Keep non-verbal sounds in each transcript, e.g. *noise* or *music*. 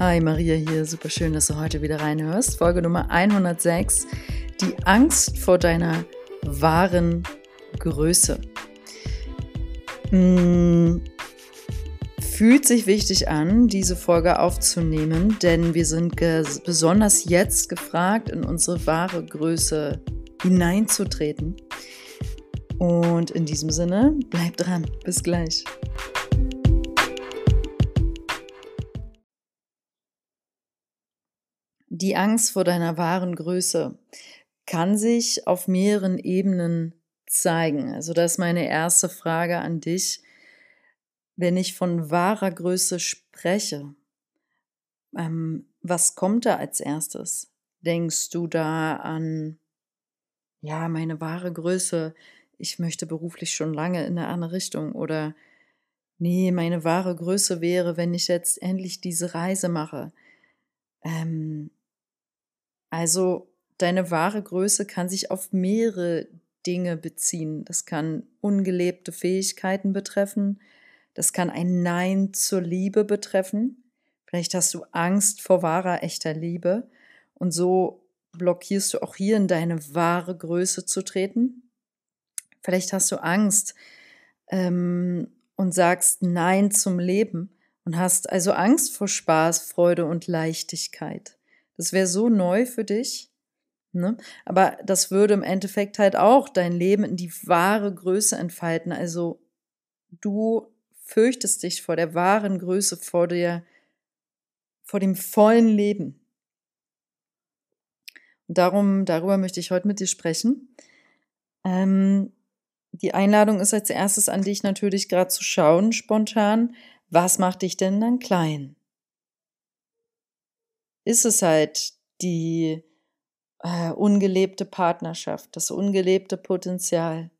Hi, Maria hier. Super schön, dass du heute wieder reinhörst. Folge Nummer 106. Die Angst vor deiner wahren Größe. Hm, fühlt sich wichtig an, diese Folge aufzunehmen, denn wir sind besonders jetzt gefragt, in unsere wahre Größe hineinzutreten. Und in diesem Sinne, bleib dran. Bis gleich. Die Angst vor deiner wahren Größe kann sich auf mehreren Ebenen zeigen. Also das ist meine erste Frage an dich. Wenn ich von wahrer Größe spreche, ähm, was kommt da als erstes? Denkst du da an, ja, meine wahre Größe, ich möchte beruflich schon lange in eine andere Richtung oder nee, meine wahre Größe wäre, wenn ich jetzt endlich diese Reise mache. Ähm, also deine wahre Größe kann sich auf mehrere Dinge beziehen. Das kann ungelebte Fähigkeiten betreffen. Das kann ein Nein zur Liebe betreffen. Vielleicht hast du Angst vor wahrer, echter Liebe. Und so blockierst du auch hier in deine wahre Größe zu treten. Vielleicht hast du Angst ähm, und sagst Nein zum Leben und hast also Angst vor Spaß, Freude und Leichtigkeit. Das wäre so neu für dich. Ne? Aber das würde im Endeffekt halt auch dein Leben in die wahre Größe entfalten. Also du fürchtest dich vor der wahren Größe, vor der, vor dem vollen Leben. Und darum, darüber möchte ich heute mit dir sprechen. Ähm, die Einladung ist als erstes an dich natürlich gerade zu schauen, spontan, was macht dich denn dann klein? Ist es halt die äh, ungelebte Partnerschaft, das ungelebte Potenzial.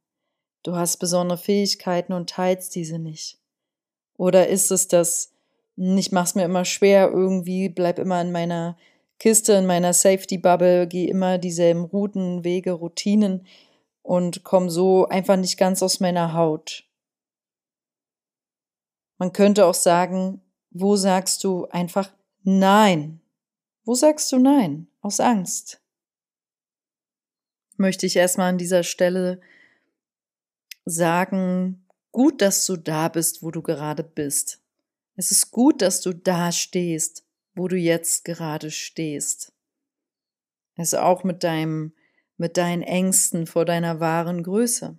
Du hast besondere Fähigkeiten und teilst diese nicht. Oder ist es das, ich mach's mir immer schwer, irgendwie bleib immer in meiner Kiste, in meiner Safety Bubble, gehe immer dieselben Routen, Wege, Routinen und komme so einfach nicht ganz aus meiner Haut. Man könnte auch sagen, wo sagst du einfach Nein? Wo sagst du Nein? Aus Angst? Möchte ich erstmal an dieser Stelle sagen, gut, dass du da bist, wo du gerade bist. Es ist gut, dass du da stehst, wo du jetzt gerade stehst. Also auch mit deinem, mit deinen Ängsten vor deiner wahren Größe.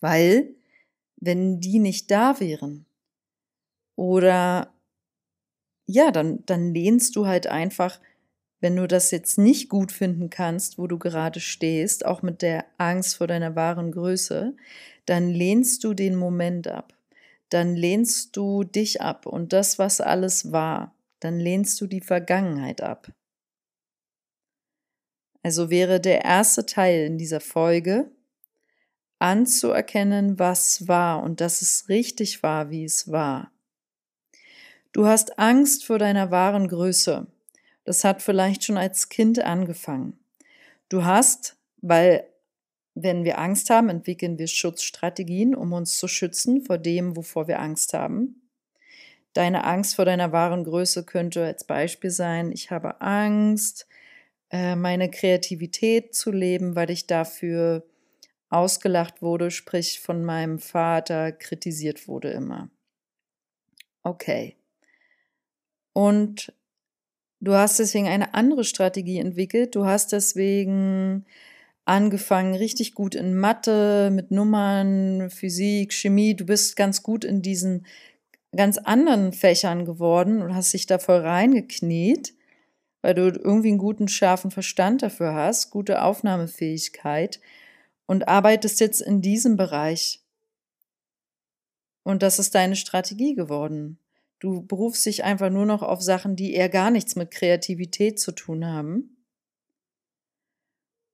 Weil, wenn die nicht da wären oder ja, dann, dann lehnst du halt einfach, wenn du das jetzt nicht gut finden kannst, wo du gerade stehst, auch mit der Angst vor deiner wahren Größe, dann lehnst du den Moment ab. Dann lehnst du dich ab und das, was alles war. Dann lehnst du die Vergangenheit ab. Also wäre der erste Teil in dieser Folge, anzuerkennen, was war und dass es richtig war, wie es war. Du hast Angst vor deiner wahren Größe. Das hat vielleicht schon als Kind angefangen. Du hast, weil wenn wir Angst haben, entwickeln wir Schutzstrategien, um uns zu schützen vor dem, wovor wir Angst haben. Deine Angst vor deiner wahren Größe könnte als Beispiel sein, ich habe Angst, äh, meine Kreativität zu leben, weil ich dafür ausgelacht wurde, sprich von meinem Vater kritisiert wurde immer. Okay. Und du hast deswegen eine andere Strategie entwickelt. Du hast deswegen angefangen, richtig gut in Mathe, mit Nummern, Physik, Chemie. Du bist ganz gut in diesen ganz anderen Fächern geworden und hast dich da voll reingekniet, weil du irgendwie einen guten, scharfen Verstand dafür hast, gute Aufnahmefähigkeit und arbeitest jetzt in diesem Bereich. Und das ist deine Strategie geworden. Du berufst dich einfach nur noch auf Sachen, die eher gar nichts mit Kreativität zu tun haben.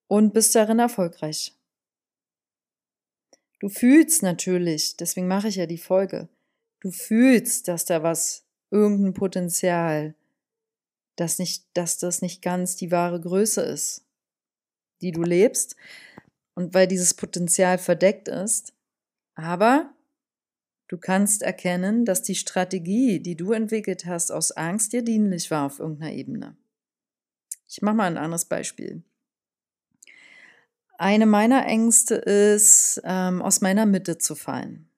Und bist darin erfolgreich. Du fühlst natürlich, deswegen mache ich ja die Folge, du fühlst, dass da was, irgendein Potenzial, dass nicht, dass das nicht ganz die wahre Größe ist, die du lebst. Und weil dieses Potenzial verdeckt ist, aber Du kannst erkennen, dass die Strategie, die du entwickelt hast, aus Angst dir dienlich war auf irgendeiner Ebene. Ich mache mal ein anderes Beispiel. Eine meiner Ängste ist, ähm, aus meiner Mitte zu fallen.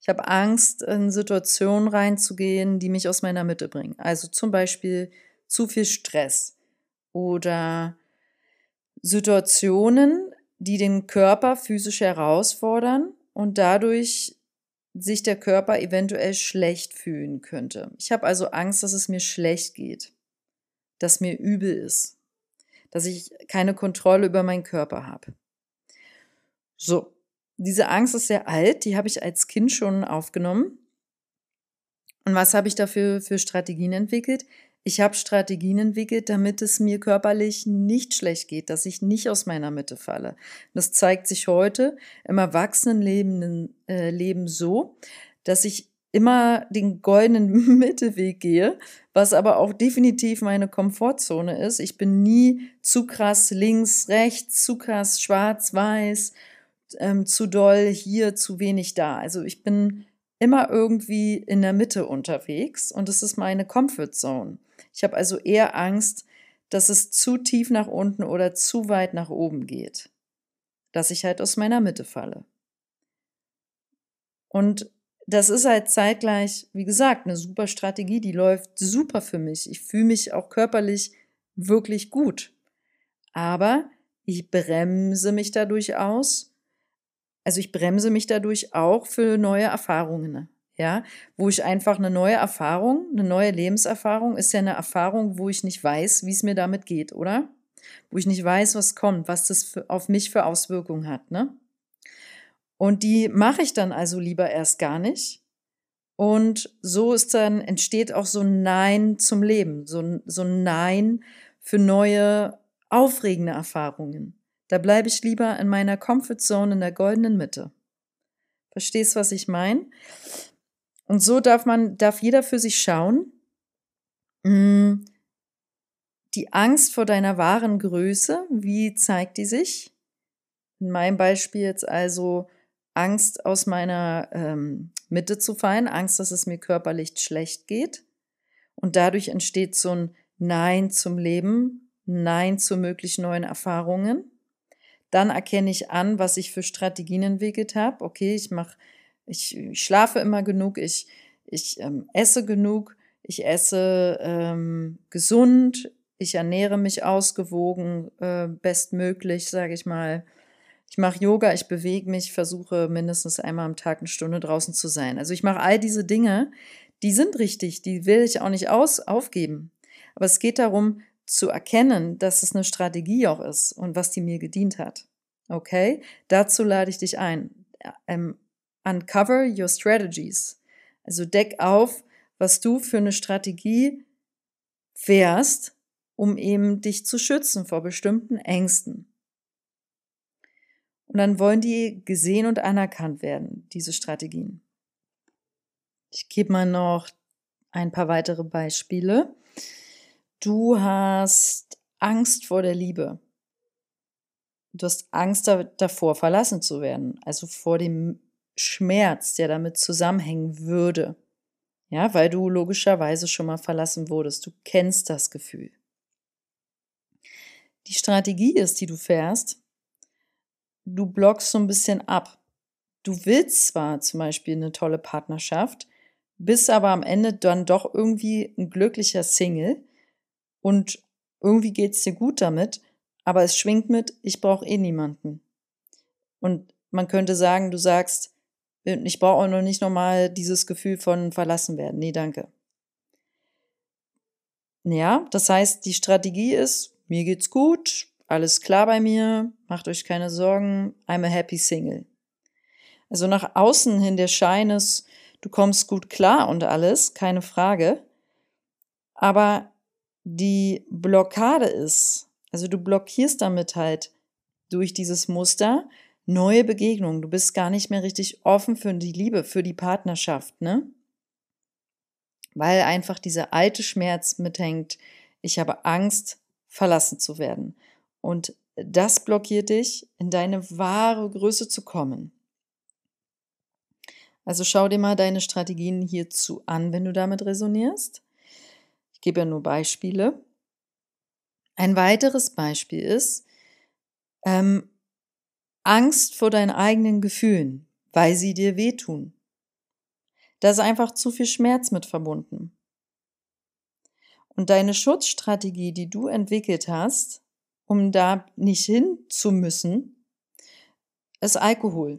Ich habe Angst, in Situationen reinzugehen, die mich aus meiner Mitte bringen. Also zum Beispiel zu viel Stress oder Situationen, die den Körper physisch herausfordern und dadurch sich der Körper eventuell schlecht fühlen könnte. Ich habe also Angst, dass es mir schlecht geht, dass mir übel ist, dass ich keine Kontrolle über meinen Körper habe. So, diese Angst ist sehr alt, die habe ich als Kind schon aufgenommen. Und was habe ich dafür für Strategien entwickelt? Ich habe Strategien entwickelt, damit es mir körperlich nicht schlecht geht, dass ich nicht aus meiner Mitte falle. Das zeigt sich heute im Erwachsenenleben äh, Leben so, dass ich immer den goldenen *laughs* Mittelweg gehe, was aber auch definitiv meine Komfortzone ist. Ich bin nie zu krass links, rechts, zu krass schwarz, weiß, ähm, zu doll hier, zu wenig da. Also ich bin immer irgendwie in der Mitte unterwegs und es ist meine Comfort Zone. Ich habe also eher Angst, dass es zu tief nach unten oder zu weit nach oben geht. Dass ich halt aus meiner Mitte falle. Und das ist halt zeitgleich, wie gesagt, eine super Strategie, die läuft super für mich. Ich fühle mich auch körperlich wirklich gut. Aber ich bremse mich dadurch aus. Also ich bremse mich dadurch auch für neue Erfahrungen ja, wo ich einfach eine neue Erfahrung, eine neue Lebenserfahrung ist ja eine Erfahrung, wo ich nicht weiß, wie es mir damit geht, oder? Wo ich nicht weiß, was kommt, was das für, auf mich für Auswirkungen hat, ne? Und die mache ich dann also lieber erst gar nicht. Und so ist dann, entsteht auch so ein Nein zum Leben, so, so ein Nein für neue, aufregende Erfahrungen. Da bleibe ich lieber in meiner Comfortzone in der goldenen Mitte. Verstehst, was ich meine? Und so darf man, darf jeder für sich schauen. Mm, die Angst vor deiner wahren Größe, wie zeigt die sich? In meinem Beispiel jetzt also Angst aus meiner ähm, Mitte zu fallen, Angst, dass es mir körperlich schlecht geht. Und dadurch entsteht so ein Nein zum Leben, Nein zu möglichen neuen Erfahrungen. Dann erkenne ich an, was ich für Strategien entwickelt habe. Okay, ich mache ich, ich schlafe immer genug, ich, ich ähm, esse genug, ich esse ähm, gesund, ich ernähre mich ausgewogen, äh, bestmöglich, sage ich mal. Ich mache Yoga, ich bewege mich, versuche mindestens einmal am Tag eine Stunde draußen zu sein. Also ich mache all diese Dinge, die sind richtig, die will ich auch nicht aus, aufgeben. Aber es geht darum, zu erkennen, dass es eine Strategie auch ist und was die mir gedient hat. Okay? Dazu lade ich dich ein. Ähm, Uncover your strategies. Also deck auf, was du für eine Strategie fährst, um eben dich zu schützen vor bestimmten Ängsten. Und dann wollen die gesehen und anerkannt werden, diese Strategien. Ich gebe mal noch ein paar weitere Beispiele. Du hast Angst vor der Liebe. Du hast Angst davor, verlassen zu werden, also vor dem Schmerz, der damit zusammenhängen würde. Ja, weil du logischerweise schon mal verlassen wurdest. Du kennst das Gefühl. Die Strategie ist, die du fährst, du blockst so ein bisschen ab. Du willst zwar zum Beispiel eine tolle Partnerschaft, bist aber am Ende dann doch irgendwie ein glücklicher Single und irgendwie geht's dir gut damit, aber es schwingt mit, ich brauche eh niemanden. Und man könnte sagen, du sagst, ich brauche auch noch nicht nochmal dieses Gefühl von verlassen werden. Nee, danke. Ja, das heißt, die Strategie ist, mir geht's gut, alles klar bei mir, macht euch keine Sorgen, I'm a happy single. Also nach außen hin der Schein ist, du kommst gut klar und alles, keine Frage. Aber die Blockade ist, also du blockierst damit halt durch dieses Muster, neue Begegnungen. Du bist gar nicht mehr richtig offen für die Liebe, für die Partnerschaft, ne? Weil einfach dieser alte Schmerz mithängt. Ich habe Angst, verlassen zu werden. Und das blockiert dich, in deine wahre Größe zu kommen. Also schau dir mal deine Strategien hierzu an, wenn du damit resonierst. Ich gebe ja nur Beispiele. Ein weiteres Beispiel ist ähm, Angst vor deinen eigenen Gefühlen, weil sie dir wehtun. Da ist einfach zu viel Schmerz mit verbunden. Und deine Schutzstrategie, die du entwickelt hast, um da nicht hin zu müssen, ist Alkohol.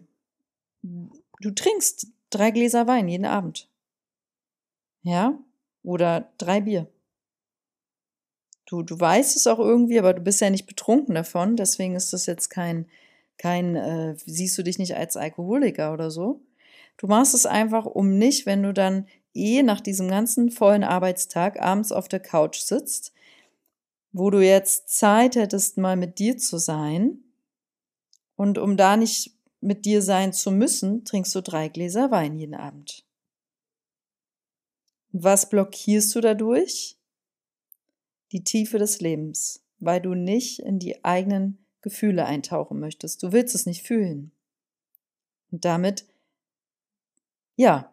Du trinkst drei Gläser Wein jeden Abend. Ja? Oder drei Bier. Du, du weißt es auch irgendwie, aber du bist ja nicht betrunken davon, deswegen ist das jetzt kein, kein, äh, siehst du dich nicht als Alkoholiker oder so. Du machst es einfach, um nicht, wenn du dann eh nach diesem ganzen vollen Arbeitstag abends auf der Couch sitzt, wo du jetzt Zeit hättest, mal mit dir zu sein, und um da nicht mit dir sein zu müssen, trinkst du drei Gläser Wein jeden Abend. Was blockierst du dadurch? Die Tiefe des Lebens, weil du nicht in die eigenen Gefühle eintauchen möchtest. Du willst es nicht fühlen. Und damit, ja,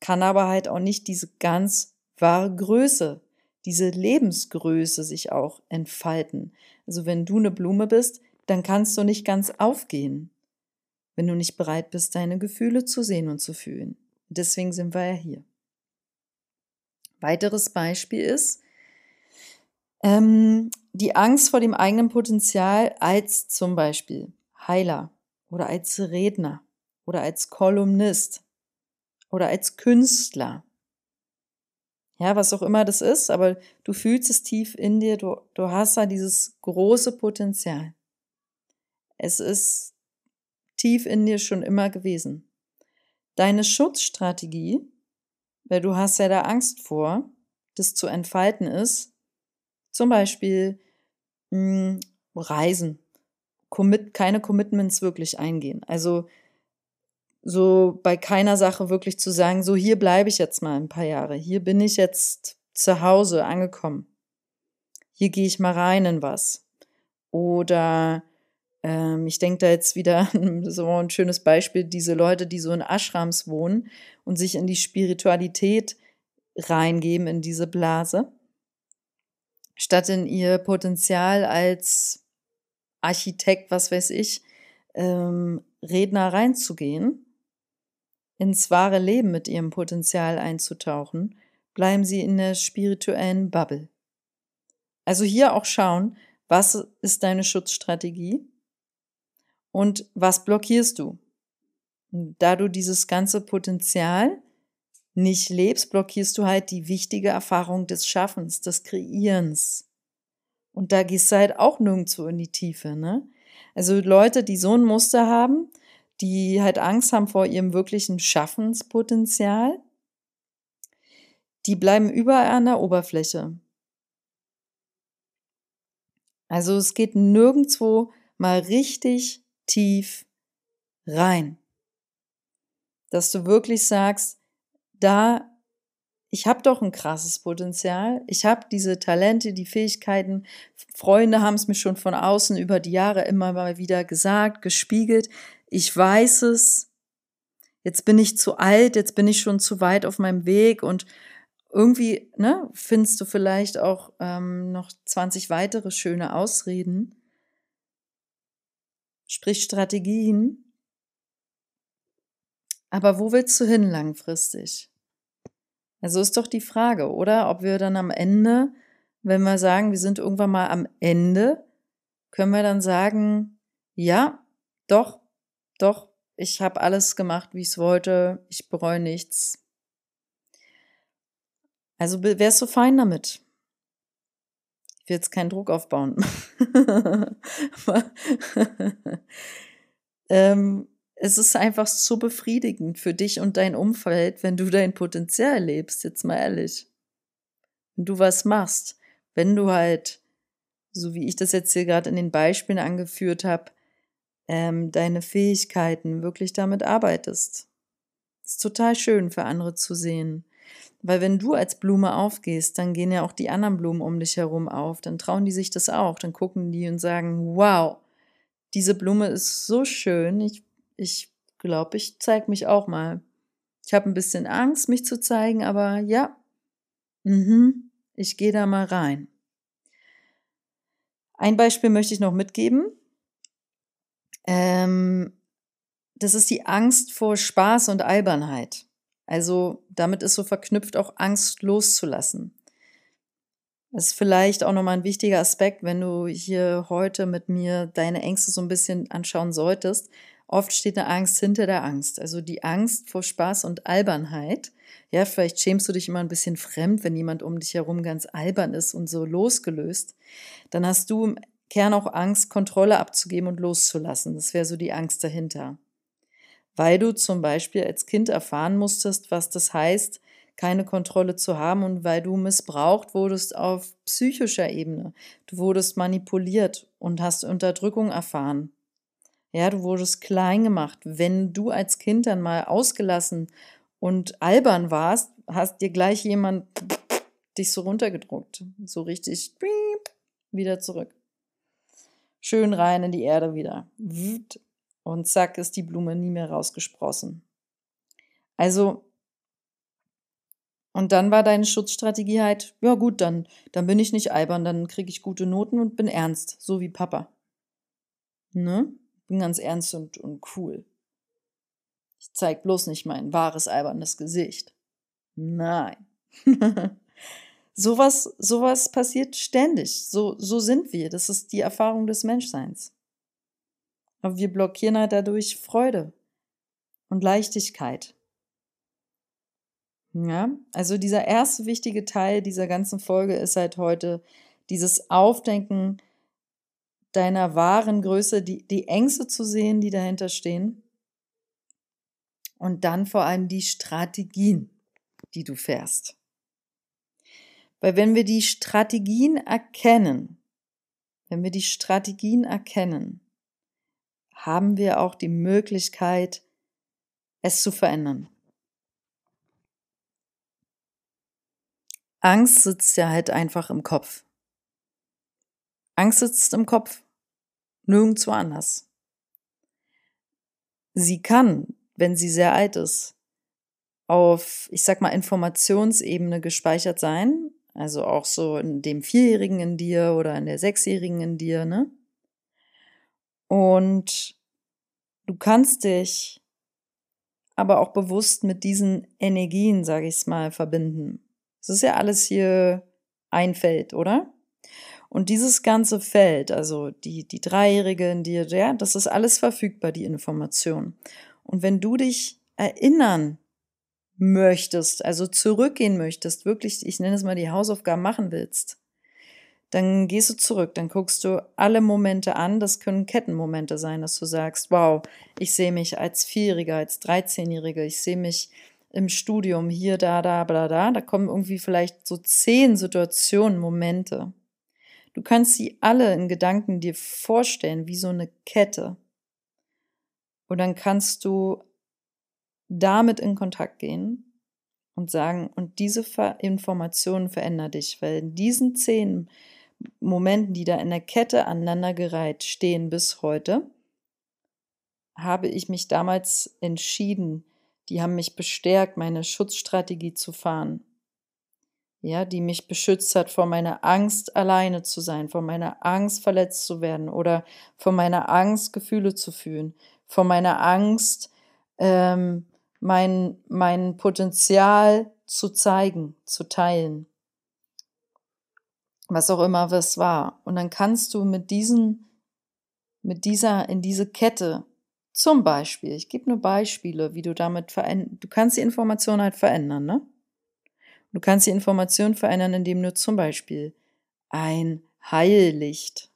kann aber halt auch nicht diese ganz wahre Größe, diese Lebensgröße sich auch entfalten. Also wenn du eine Blume bist, dann kannst du nicht ganz aufgehen wenn du nicht bereit bist, deine Gefühle zu sehen und zu fühlen. Deswegen sind wir ja hier. Weiteres Beispiel ist ähm, die Angst vor dem eigenen Potenzial als zum Beispiel Heiler oder als Redner oder als Kolumnist oder als Künstler. Ja, was auch immer das ist, aber du fühlst es tief in dir, du, du hast da dieses große Potenzial. Es ist tief in dir schon immer gewesen. Deine Schutzstrategie, weil du hast ja da Angst vor, das zu entfalten ist, zum Beispiel mh, hm, Reisen, Commit, keine Commitments wirklich eingehen. Also so bei keiner Sache wirklich zu sagen, so hier bleibe ich jetzt mal ein paar Jahre, hier bin ich jetzt zu Hause angekommen, hier gehe ich mal rein in was. Oder ähm, ich denke da jetzt wieder *laughs* so ein schönes Beispiel, diese Leute, die so in Ashrams wohnen und sich in die Spiritualität reingeben, in diese Blase, statt in ihr Potenzial als Architekt, was weiß ich, ähm, Redner reinzugehen, ins wahre Leben mit ihrem Potenzial einzutauchen, bleiben sie in der spirituellen Bubble. Also hier auch schauen, was ist deine Schutzstrategie? Und was blockierst du? Da du dieses ganze Potenzial nicht lebst, blockierst du halt die wichtige Erfahrung des Schaffens, des Kreierens. Und da gehst du halt auch nirgendwo in die Tiefe, ne? Also Leute, die so ein Muster haben, die halt Angst haben vor ihrem wirklichen Schaffenspotenzial, die bleiben überall an der Oberfläche. Also es geht nirgendwo mal richtig tief rein. Dass du wirklich sagst, da, ich habe doch ein krasses Potenzial, ich habe diese Talente, die Fähigkeiten, Freunde haben es mir schon von außen über die Jahre immer mal wieder gesagt, gespiegelt, ich weiß es, jetzt bin ich zu alt, jetzt bin ich schon zu weit auf meinem Weg und irgendwie ne, findest du vielleicht auch ähm, noch 20 weitere schöne Ausreden, sprich Strategien. Aber wo willst du hin langfristig? Also ist doch die Frage, oder? Ob wir dann am Ende, wenn wir sagen, wir sind irgendwann mal am Ende, können wir dann sagen, ja, doch, doch, ich habe alles gemacht, wie ich es wollte, ich bereue nichts. Also wärst du fein damit? will jetzt keinen Druck aufbauen. *laughs* *laughs* ähm, es ist einfach so befriedigend für dich und dein Umfeld, wenn du dein Potenzial lebst, jetzt mal ehrlich. Wenn du was machst, wenn du halt, so wie ich das jetzt hier gerade in den Beispielen angeführt habe, ähm, deine Fähigkeiten wirklich damit arbeitest. Das ist total schön für andere zu sehen. Weil wenn du als Blume aufgehst, dann gehen ja auch die anderen Blumen um dich herum auf. Dann trauen die sich das auch. Dann gucken die und sagen, wow, diese Blume ist so schön. Ich, ich glaube, ich zeig mich auch mal. Ich habe ein bisschen Angst, mich zu zeigen, aber ja, mhm, ich gehe da mal rein. Ein Beispiel möchte ich noch mitgeben. Ähm, das ist die Angst vor Spaß und Albernheit. Also damit ist so verknüpft auch Angst loszulassen. Das ist vielleicht auch nochmal ein wichtiger Aspekt, wenn du hier heute mit mir deine Ängste so ein bisschen anschauen solltest. Oft steht eine Angst hinter der Angst. Also die Angst vor Spaß und Albernheit. Ja, vielleicht schämst du dich immer ein bisschen fremd, wenn jemand um dich herum ganz albern ist und so losgelöst. Dann hast du im Kern auch Angst, Kontrolle abzugeben und loszulassen. Das wäre so die Angst dahinter. Weil du zum Beispiel als Kind erfahren musstest, was das heißt, keine Kontrolle zu haben und weil du missbraucht wurdest auf psychischer Ebene. Du wurdest manipuliert und hast Unterdrückung erfahren. Ja, du wurdest klein gemacht. Wenn du als Kind dann mal ausgelassen und albern warst, hast dir gleich jemand dich so runtergedruckt. So richtig wieder zurück. Schön rein in die Erde wieder. Und zack ist die Blume nie mehr rausgesprossen. Also und dann war deine Schutzstrategie halt, ja gut, dann, dann bin ich nicht albern, dann kriege ich gute Noten und bin ernst, so wie Papa. Ne? Bin ganz ernst und, und cool. Ich zeig bloß nicht mein wahres albernes Gesicht. Nein. *laughs* sowas, sowas passiert ständig. So, so sind wir. Das ist die Erfahrung des Menschseins. Aber wir blockieren halt dadurch Freude und Leichtigkeit. Ja, also dieser erste wichtige Teil dieser ganzen Folge ist halt heute dieses Aufdenken deiner wahren Größe, die, die Ängste zu sehen, die dahinter stehen. Und dann vor allem die Strategien, die du fährst. Weil wenn wir die Strategien erkennen, wenn wir die Strategien erkennen, haben wir auch die Möglichkeit, es zu verändern. Angst sitzt ja halt einfach im Kopf. Angst sitzt im Kopf, nirgendwo anders. Sie kann, wenn sie sehr alt ist, auf, ich sag mal, Informationsebene gespeichert sein, also auch so in dem Vierjährigen in dir oder in der Sechsjährigen in dir, ne? Und du kannst dich aber auch bewusst mit diesen Energien, sage ich es mal, verbinden. Das ist ja alles hier ein Feld, oder? Und dieses ganze Feld, also die, die Dreijährige in dir, ja, das ist alles verfügbar, die Information. Und wenn du dich erinnern möchtest, also zurückgehen möchtest, wirklich, ich nenne es mal die Hausaufgaben machen willst, dann gehst du zurück, dann guckst du alle Momente an. Das können Kettenmomente sein, dass du sagst, wow, ich sehe mich als Vierjähriger, als Dreizehnjährige, ich sehe mich im Studium, hier, da, da, bla, da, da kommen irgendwie vielleicht so zehn Situationen, Momente. Du kannst sie alle in Gedanken dir vorstellen, wie so eine Kette. Und dann kannst du damit in Kontakt gehen und sagen, und diese Informationen verändern dich, weil in diesen zehn Momenten, die da in der Kette aneinandergereiht stehen bis heute, habe ich mich damals entschieden, die haben mich bestärkt, meine Schutzstrategie zu fahren. Ja, die mich beschützt hat vor meiner Angst, alleine zu sein, vor meiner Angst, verletzt zu werden oder vor meiner Angst, Gefühle zu fühlen, vor meiner Angst, ähm, mein, mein Potenzial zu zeigen, zu teilen. Was auch immer was war. Und dann kannst du mit diesen, mit dieser, in diese Kette zum Beispiel, ich gebe nur Beispiele, wie du damit verändern, du kannst die Information halt verändern, ne? Du kannst die Information verändern, indem du zum Beispiel ein Heillicht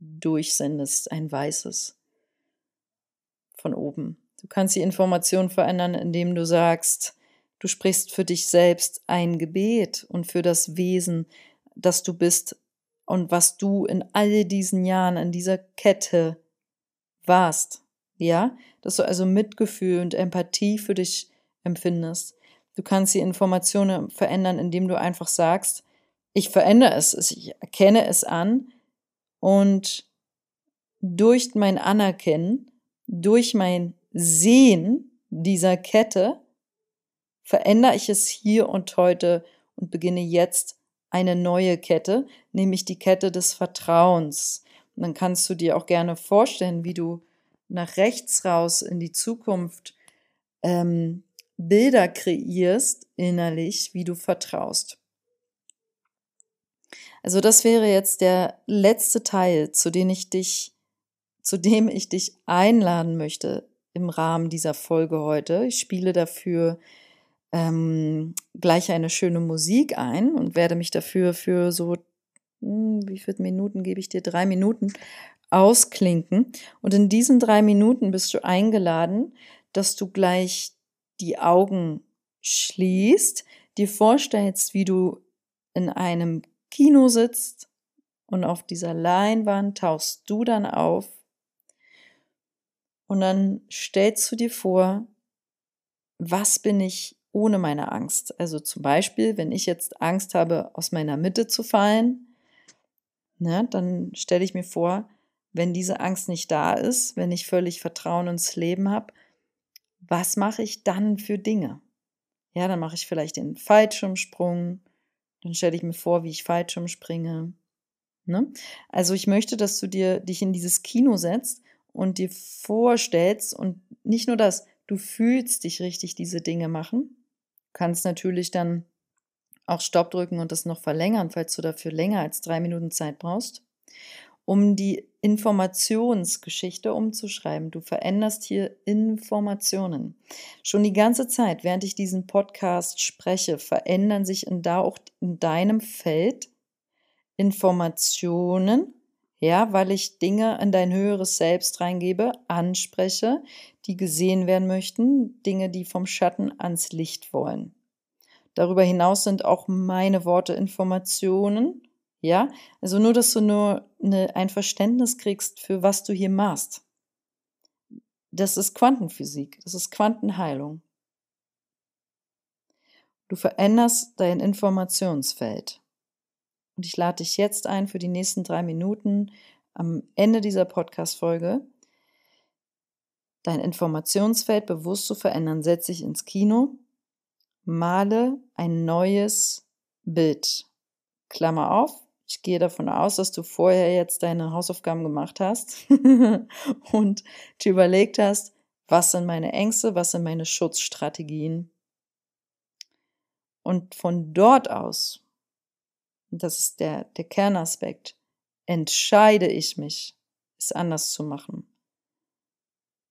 durchsendest, ein weißes von oben. Du kannst die Information verändern, indem du sagst, du sprichst für dich selbst ein Gebet und für das Wesen, das du bist und was du in all diesen Jahren in dieser Kette warst ja, dass du also Mitgefühl und Empathie für dich empfindest. Du kannst die Informationen verändern, indem du einfach sagst, ich verändere es, ich erkenne es an und durch mein Anerkennen, durch mein Sehen dieser Kette verändere ich es hier und heute und beginne jetzt eine neue Kette, nämlich die Kette des Vertrauens. Und dann kannst du dir auch gerne vorstellen, wie du nach rechts raus in die Zukunft ähm, Bilder kreierst innerlich, wie du vertraust. Also das wäre jetzt der letzte Teil, zu dem ich dich, zu dem ich dich einladen möchte im Rahmen dieser Folge heute. Ich spiele dafür ähm, gleich eine schöne Musik ein und werde mich dafür für so, hm, wie viele Minuten gebe ich dir? Drei Minuten ausklinken. Und in diesen drei Minuten bist du eingeladen, dass du gleich die Augen schließt, dir vorstellst, wie du in einem Kino sitzt und auf dieser Leinwand tauchst du dann auf und dann stellst du dir vor, was bin ich ohne meine Angst? Also zum Beispiel, wenn ich jetzt Angst habe, aus meiner Mitte zu fallen, ne, dann stelle ich mir vor, wenn diese Angst nicht da ist, wenn ich völlig Vertrauen ins Leben habe, was mache ich dann für Dinge? Ja, dann mache ich vielleicht den Fallschirmsprung, dann stelle ich mir vor, wie ich Fallschirm springe. Ne? Also ich möchte, dass du dir dich in dieses Kino setzt und dir vorstellst und nicht nur das, du fühlst dich richtig diese Dinge machen. Du kannst natürlich dann auch Stopp drücken und das noch verlängern, falls du dafür länger als drei Minuten Zeit brauchst um die Informationsgeschichte umzuschreiben. Du veränderst hier Informationen. Schon die ganze Zeit, während ich diesen Podcast spreche, verändern sich in da auch in deinem Feld Informationen, ja, weil ich Dinge in dein höheres Selbst reingebe, anspreche, die gesehen werden möchten, Dinge, die vom Schatten ans Licht wollen. Darüber hinaus sind auch meine Worte Informationen ja, also nur, dass du nur eine, ein Verständnis kriegst, für was du hier machst. Das ist Quantenphysik, das ist Quantenheilung. Du veränderst dein Informationsfeld. Und ich lade dich jetzt ein für die nächsten drei Minuten am Ende dieser Podcast-Folge, dein Informationsfeld bewusst zu verändern. Setz dich ins Kino, male ein neues Bild. Klammer auf, ich gehe davon aus, dass du vorher jetzt deine Hausaufgaben gemacht hast *laughs* und dir überlegt hast, was sind meine Ängste, was sind meine Schutzstrategien. Und von dort aus, das ist der, der Kernaspekt, entscheide ich mich, es anders zu machen.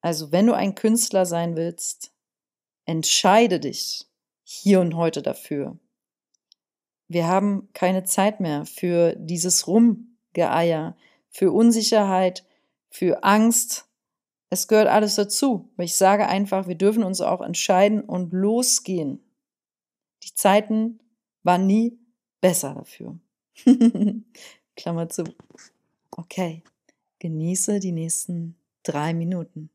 Also wenn du ein Künstler sein willst, entscheide dich hier und heute dafür. Wir haben keine Zeit mehr für dieses Rumgeeier, für Unsicherheit, für Angst. Es gehört alles dazu. Ich sage einfach, wir dürfen uns auch entscheiden und losgehen. Die Zeiten waren nie besser dafür. *laughs* Klammer zu. Okay, genieße die nächsten drei Minuten.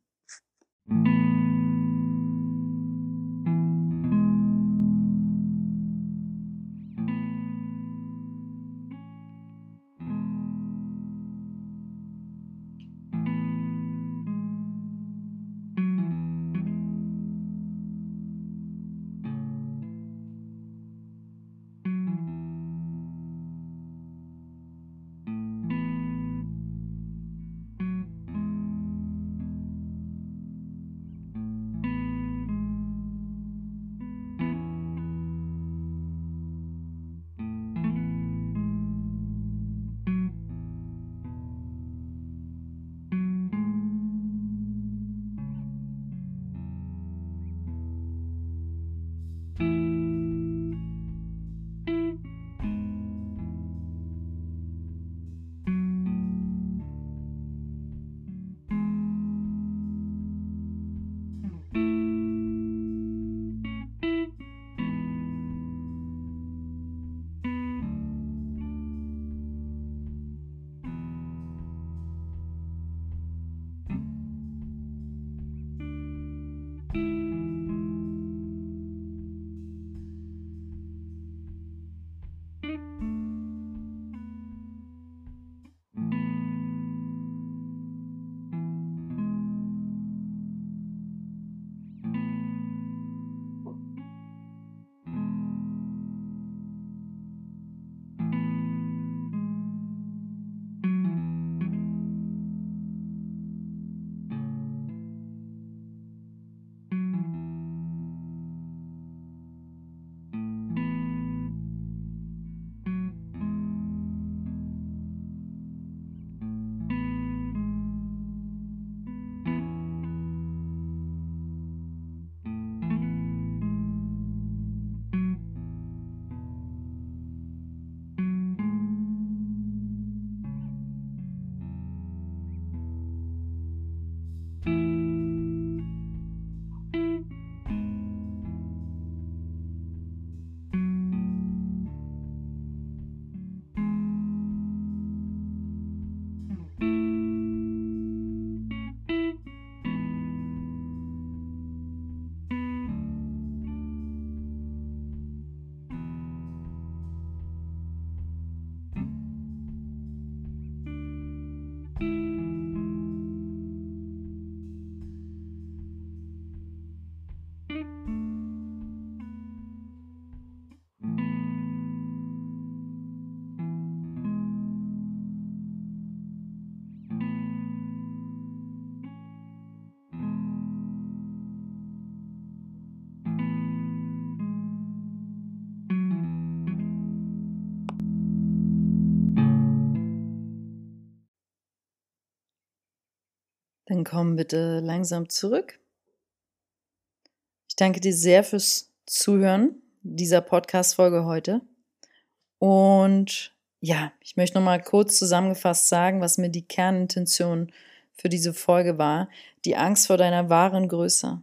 Dann komm bitte langsam zurück. Ich danke dir sehr fürs Zuhören dieser Podcast-Folge heute. Und ja, ich möchte nochmal kurz zusammengefasst sagen, was mir die Kernintention für diese Folge war. Die Angst vor deiner wahren Größe.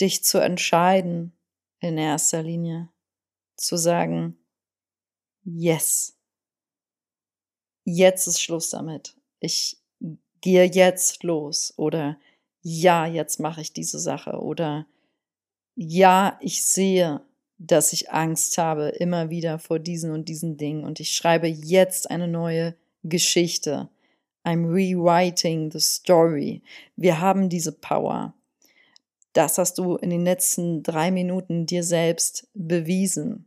Dich zu entscheiden in erster Linie. Zu sagen, yes. Jetzt ist Schluss damit. Ich gehe jetzt los. Oder ja, jetzt mache ich diese Sache. Oder ja, ich sehe, dass ich Angst habe immer wieder vor diesen und diesen Dingen und ich schreibe jetzt eine neue Geschichte. I'm rewriting the story. Wir haben diese Power. Das hast du in den letzten drei Minuten dir selbst bewiesen.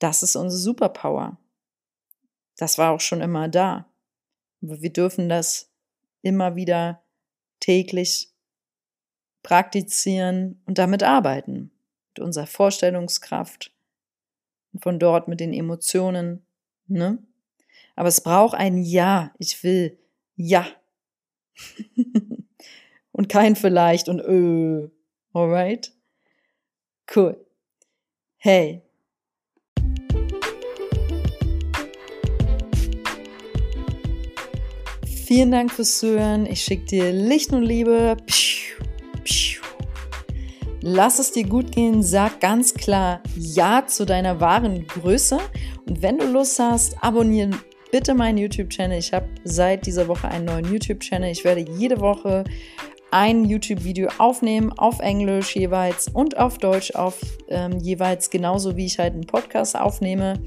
Das ist unsere Superpower. Das war auch schon immer da. Wir dürfen das immer wieder täglich praktizieren und damit arbeiten mit unserer Vorstellungskraft und von dort mit den Emotionen. Ne? Aber es braucht ein Ja. Ich will Ja. *laughs* und kein vielleicht und öh. Alright? Cool. Hey. Vielen Dank fürs Zuhören. Ich schicke dir Licht und Liebe. Pschuh. Lass es dir gut gehen, sag ganz klar Ja zu deiner wahren Größe. Und wenn du Lust hast, abonniere bitte meinen YouTube-Channel. Ich habe seit dieser Woche einen neuen YouTube-Channel. Ich werde jede Woche ein YouTube-Video aufnehmen, auf Englisch jeweils und auf Deutsch auf ähm, jeweils, genauso wie ich halt einen Podcast aufnehme.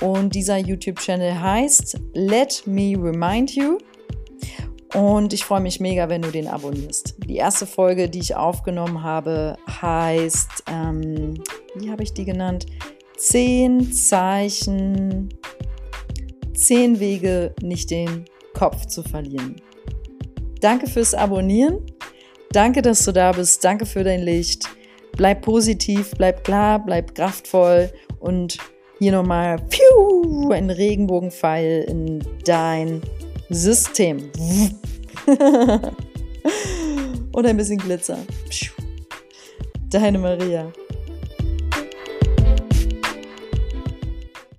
Und dieser YouTube-Channel heißt Let Me Remind You. Und ich freue mich mega, wenn du den abonnierst. Die erste Folge, die ich aufgenommen habe, heißt, ähm, wie habe ich die genannt? Zehn Zeichen, zehn Wege, nicht den Kopf zu verlieren. Danke fürs Abonnieren. Danke, dass du da bist. Danke für dein Licht. Bleib positiv, bleib klar, bleib kraftvoll und hier nochmal ein Regenbogenpfeil in dein System. *laughs* Und ein bisschen Glitzer. Deine Maria.